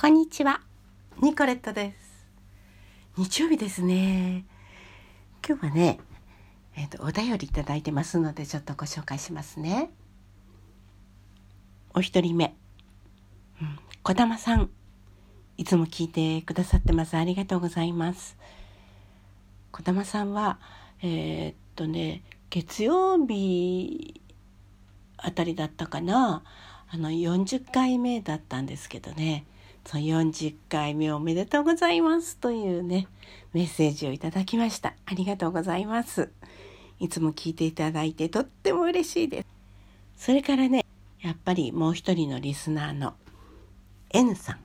こんにちは、ニコレットです。日曜日ですね。今日はね、えっ、と、お便りいただいてますので、ちょっとご紹介しますね。お一人目、うん、小玉さん。いつも聞いてくださってます。ありがとうございます。小玉さんは、えーっとね、月曜日あたりだったかな。あの、40回目だったんですけどね。その40回目おめでとうございますというね、メッセージをいただきました。ありがとうございます。いつも聞いていただいてとっても嬉しいです。それからね、やっぱりもう一人のリスナーの N さん。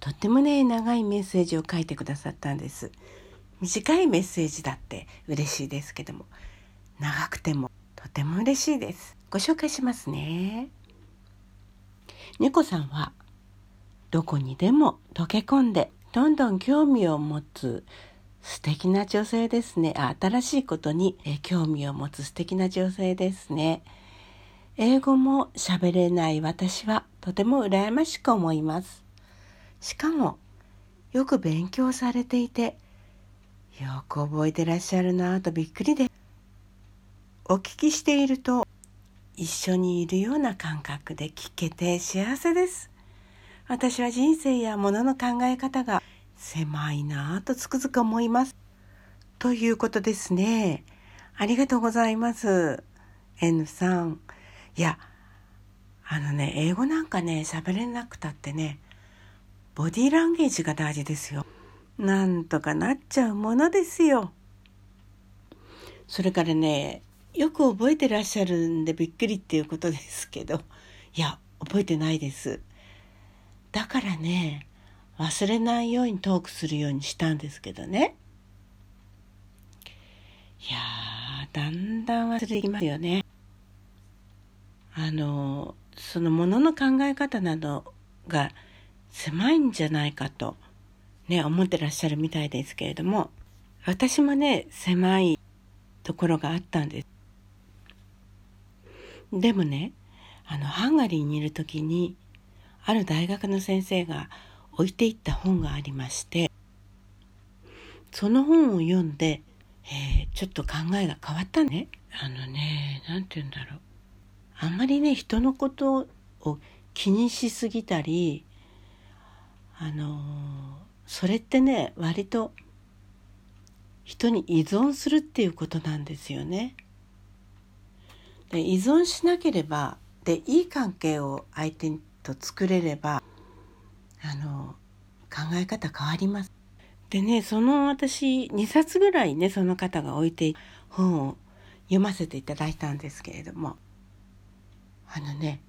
とってもね、長いメッセージを書いてくださったんです。短いメッセージだって嬉しいですけども、長くてもとても嬉しいです。ご紹介しますね。猫さんはどこにでも溶け込んでどんどん興味を持つ素敵な女性ですね。新しいことに興味を持つ素敵な女性ですね。英語も喋れない私はとても羨ましく思います。しかもよく勉強されていてよく覚えてらっしゃるなぁとびっくりですお聞きしていると一緒にいるような感覚で聞けて幸せです。私は人生や物の考え方が狭いなぁとつくづく思います。ということですね。ありがとうございます。N さん。いや、あのね、英語なんかね、喋れなくたってね、ボディーランゲージが大事ですよ。なんとかなっちゃうものですよ。それからね、よく覚えてらっしゃるんでびっくりっていうことですけど、いや、覚えてないです。だからね、忘れないようにトークするようにしたんですけどね。いや、だんだん忘れてきますよね。あの、そのものの考え方などが狭いんじゃないかと、ね、思ってらっしゃるみたいですけれども、私もね、狭いところがあったんです。でもね、あの、ハンガリーにいる時に、ある大学の先生が置いていった本がありまして、その本を読んで、えーちょっと考えが変わったね。あのね、なんて言うんだろう。あんまりね、人のことを気にしすぎたり、あのーそれってね、割と人に依存するっていうことなんですよね。で依存しなければでいい関係を相手と作れればあの考え方変わります。でねその私2冊ぐらいねその方が置いて本を読ませていただいたんですけれどもあのね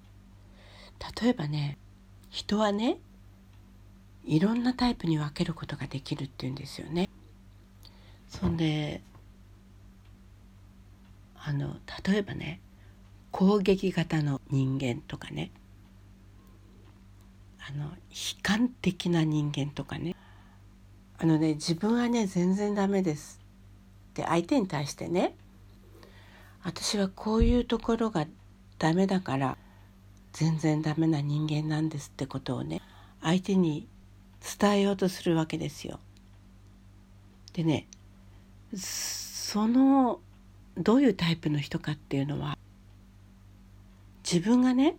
例えばね人はねいろんなタイプに分けることができるっていうんですよね。そんであの例えばね攻撃型の人間とかねあの悲観的な人間とかねあのね自分はね全然ダメですって相手に対してね私はこういうところがダメだから全然ダメな人間なんですってことをね相手に伝えようとするわけですよ。でねそのどういうタイプの人かっていうのは自分がね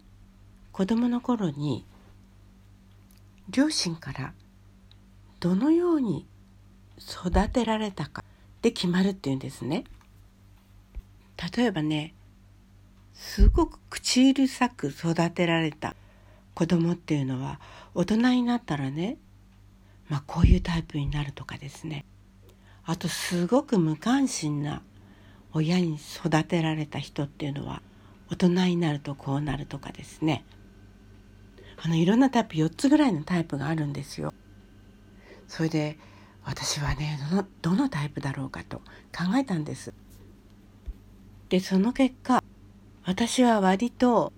子供の頃に両親からどのように育てられたかで決まるっていうんですね。例えばねすごく口うるさく育てられた子供っていうのは大人になったらねまあこういうタイプになるとかですねあとすごく無関心な親に育てられた人っていうのは大人になるとこうなるとかですねあのいろんなタイプ4つぐらいのタイプがあるんですよ。それで私はねどのどのタイプだろうかと考えたんです。でその結果私は割と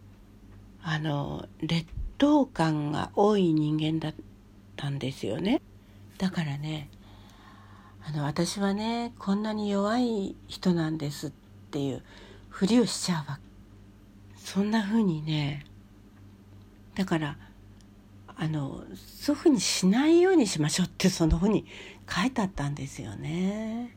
あの劣等感が多い人間だったんですよね。だからねあの私はねこんなに弱い人なんですっていうふりをしちゃうわそんな風にねだからあのそういうふうにしないようにしましょうって そのふうに書いてあったんですよね。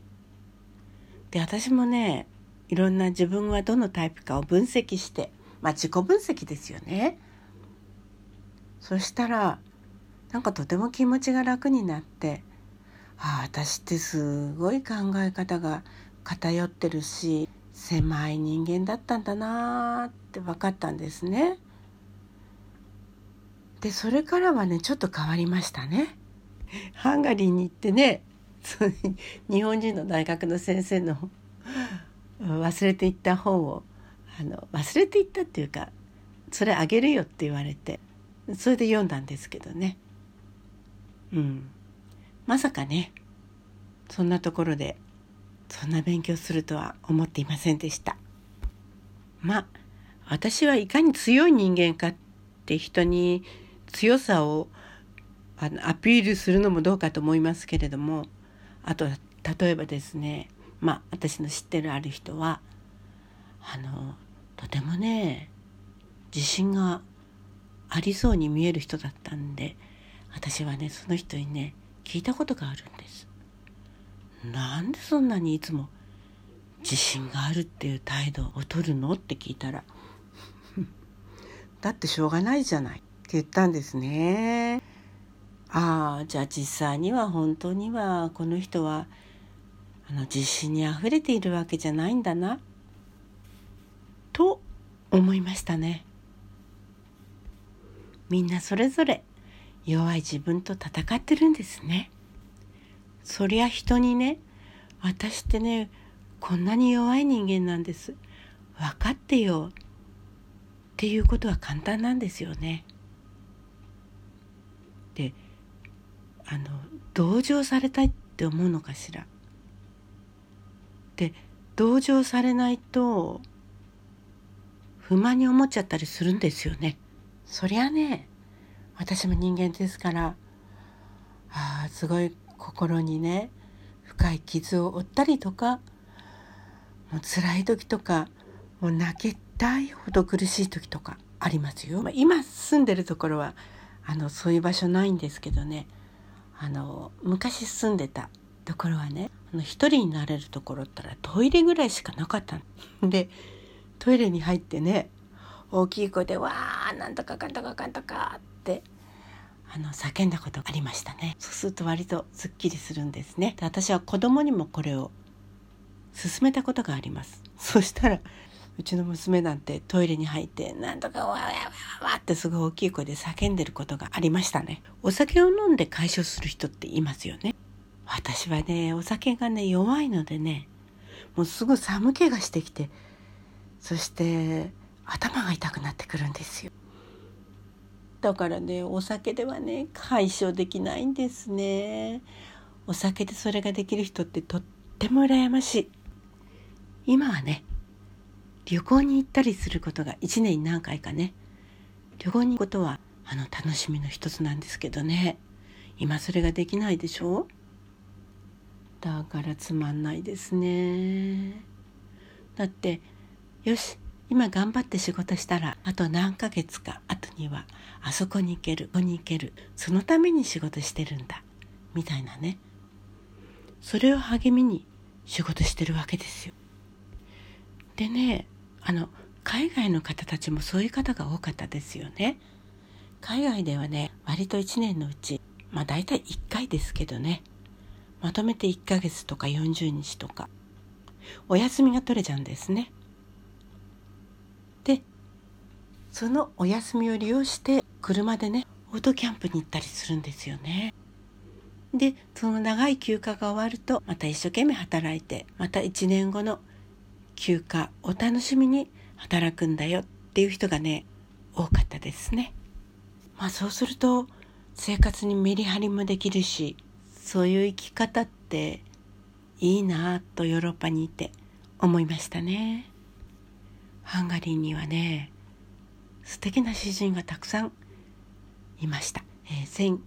で私もねいろんな自分はどのタイプかを分析してまあ自己分析ですよね。そしたらなんかとても気持ちが楽になってああ私ってすごい考え方が偏ってるし狭い人間だったんだなって分かったんですね。でそれからはねちょっと変わりましたね。ハンガリーに行ってね 日本人の大学の先生の 忘れていった本をあの忘れていったっていうかそれあげるよって言われてそれで読んだんですけどね。うん。まさかねそんなところでそんな勉強するとは思っていませんでした。まあ私はいかに強い人間かって人に強さをあのアピールするのもどうかと思いますけれどもあと例えばですねまあ私の知ってるある人はあのとてもね自信がありそうに見える人だったんで私はねその人にね聞いたことがあるんです。なんでそんなにいつも自信があるっていう態度を取るの？って聞いたら だってしょうがないじゃない言ったんですね。ああじゃあ実際には本当にはこの人はあの自信にあふれているわけじゃないんだなと思いましたね。みんなそれぞれ弱い自分と戦ってるんですね。そりゃ人にね私ってねこんなに弱い人間なんです分かってよっていうことは簡単なんですよね。であの同情されたいって思うのかしら？で同情されないと不満に思っちゃったりするんですよね。そりゃね私も人間ですからああすごい心にね深い傷を負ったりとかもう辛い時とかもう泣きたいほど苦しい時とかありますよ。まあ、今住んでるところはあのそういう場所ないんですけどね。あの昔住んでたところはねあの一人になれるところったらトイレぐらいしかなかったでトイレに入ってね大きい声で「わーなんとかかんとかかんとか」ってあの叫んだことがありましたね。そうすると割とすっきりするんですね。で私は子供にもこれを勧めたことがあります。そしたらうちの娘なんてトイレに入ってなんとかわわわわってすごい大きい声で叫んでることがありましたね。お酒を飲んで解消する人っていますよね。私はねお酒がね弱いのでねもうすぐ寒気がしてきてそして頭が痛くなってくるんですよ。だからねお酒ではね解消できないんですね。お酒でそれができる人ってとっても羨ましい。今はね旅行に行ったりすることが1年に何回かね。旅行に行くことはあの楽しみの一つなんですけどね。今それができないでしょ？だからつまんないですね。だってよし今頑張って仕事したらあと何ヶ月か後にはあそこに行けるここに行けるそのために仕事してるんだみたいなね。それを励みに仕事してるわけですよ。でねあの海外の方たちもそういう方が多かったですよね。海外ではね割と1年のうちまあ大体1回ですけどねまとめて1ヶ月とか40日とかお休みが取れちゃうんですね。でそのお休みを利用して車でねオートキャンプに行ったりするんですよね。でその長い休暇が終わるとまた一生懸命働いてまた1年後の休暇お楽しみに働くんだよっていう人がね多かったですね。まあそうすると生活にメリハリもできるしそういう生き方っていいなとヨーロッパにいて思いましたね。ハンガリーにはね素敵な詩人がたくさんいました。えー、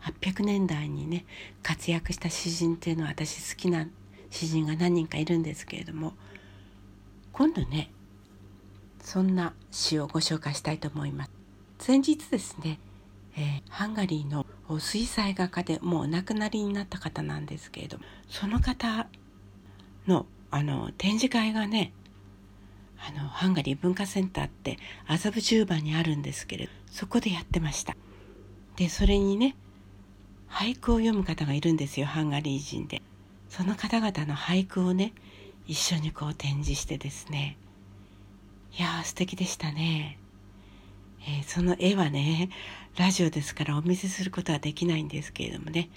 1800年代にね活躍した詩人っていうのは私好きな詩人が何人かいるんですけれども今度ねそんな詩をご紹介したいと思います。先日ですねえー、ハンガリーの水彩画家でもうお亡くなりになった方なんですけれどその方のあの展示会がねあのハンガリー文化センターって麻布十番にあるんですけれどそこでやってましたでそれにね俳句を読む方がいるんですよハンガリー人でその方々の俳句をね一緒にこう展示してですね。いやー素敵でしたね、えー、その絵はねラジオですからお見せすることはできないんですけれどもね。